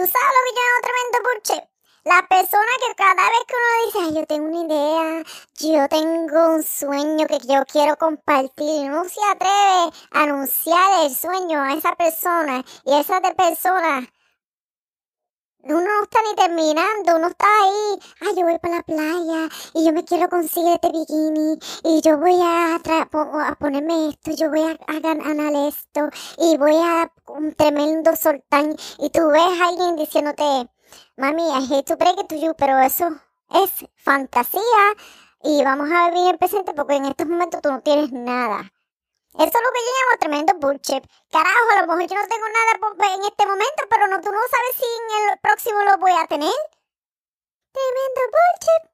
¿Tú sabes lo que yo tremendo bullshit? La persona que cada vez que uno dice, yo tengo una idea, yo tengo un sueño que yo quiero compartir, no se atreve a anunciar el sueño a esa persona y esa de persona uno no está ni terminando, uno está ahí, ay, yo voy para la playa y yo me quiero conseguir este bikini y yo voy a, a ponerme esto, yo voy a, ganar esto y voy a un tremendo soltán y tú ves a alguien diciéndote, mami, I hate to break it to you, pero eso es fantasía y vamos a vivir el presente porque en estos momentos tú no tienes nada. Eso es lo que yo llamo tremendo bullshit. Carajo, a lo mejor yo no tengo nada en este momento, pero no, tú no sabes si el próximo lo voy a tener. Tremendo bullshit.